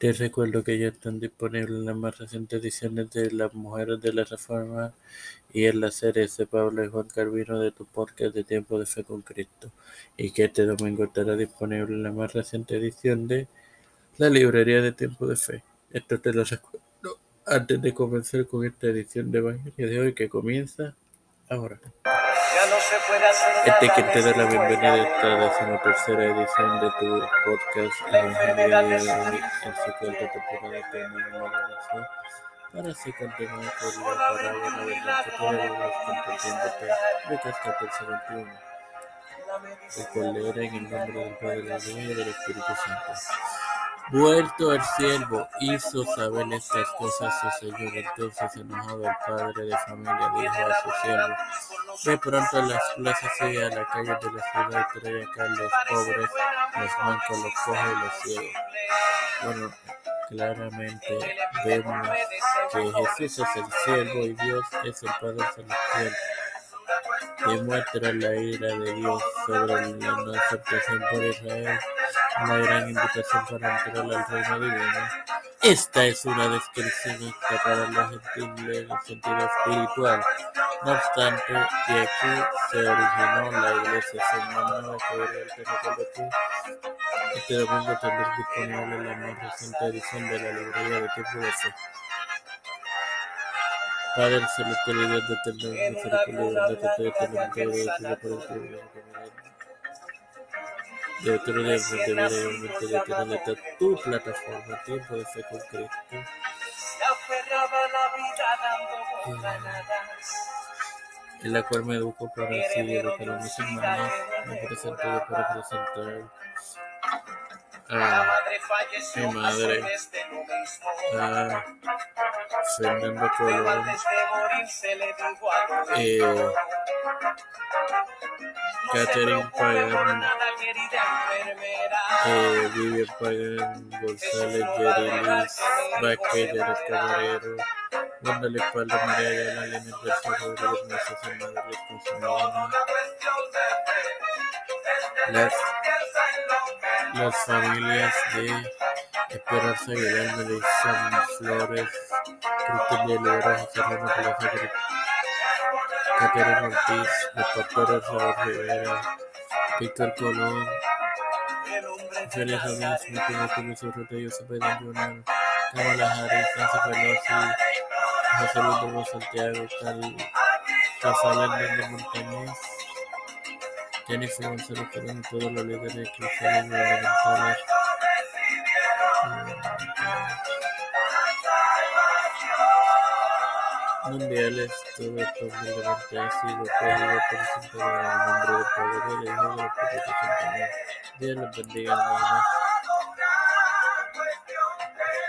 Te recuerdo que ya están disponibles las más recientes ediciones de Las Mujeres de la Reforma y en la serie de Pablo y Juan Carvino de tu podcast de Tiempo de Fe con Cristo. Y que este domingo estará disponible la más reciente edición de La Librería de Tiempo de Fe. Esto te lo recuerdo antes de comenzar con esta edición de Evangelio de hoy que comienza ahora. Este que te da la bienvenida a esta decimotercera edición de tu podcast Evangelio en su cuarta temporada terminó para así continuar con la parábola del banquete compartiéndote Lucas 14, 21. El cual leeré en el nombre del Padre, del Hijo y del Espíritu Santo. Vuelto el siervo, hizo saber estas cosas a su señor. Entonces, enojado el padre de familia, dijo a su siervo: de pronto a las plazas y a la calle de la ciudad trae acá los pobres, los mancos, los cojos y los ciegos. Bueno, claramente vemos que Jesús es el siervo y Dios es el Padre Celestial. Demuestra la ira de Dios sobre la no aceptación por Israel, una gran invitación para entrar al reino divino. Esta es una descripción para los gentiles en el sentido espiritual. No obstante, de aquí se originó la iglesia semanal que te recuerdo que este domingo tendrás disponible la más reciente edición de la librería de de fe. Padre celestial y Dios de de el da. De eternidad, tu plataforma, tiempo de fe con Cristo en la cual me educo para así educar a mis hermanos. Me presento para presentar a mi madre, a Fernando Colón, eh, Catherine Pagan, eh, Vivian Pagan, González, Yerilis, Vázquez, Jared Camarero, dándole espalda a María Ayala, Lenin García Rodríguez, Mercedes Madrid, Consumadona, las, las familias de Esperanza Aguilar, Melissa Flores, Cristian de Lora, Serrano Plaza, Caterina Ortiz, los pastores Raúl Rivera, Víctor Colón, Félix Ramírez, Nicolás Martínez Urrutia, Biden Jr., Kamala Harris, Nancy Pelosi, José Luis Dumo Santiago, Rafael Hernández Montañez, Jennifer González Colón y todos los líderes cristianos gubernamentales mundiales, todo esto humildemente ha sido por el nombre del Padre, del Hijo y del Espíritu Santo. Dios los bendiga, hermanos.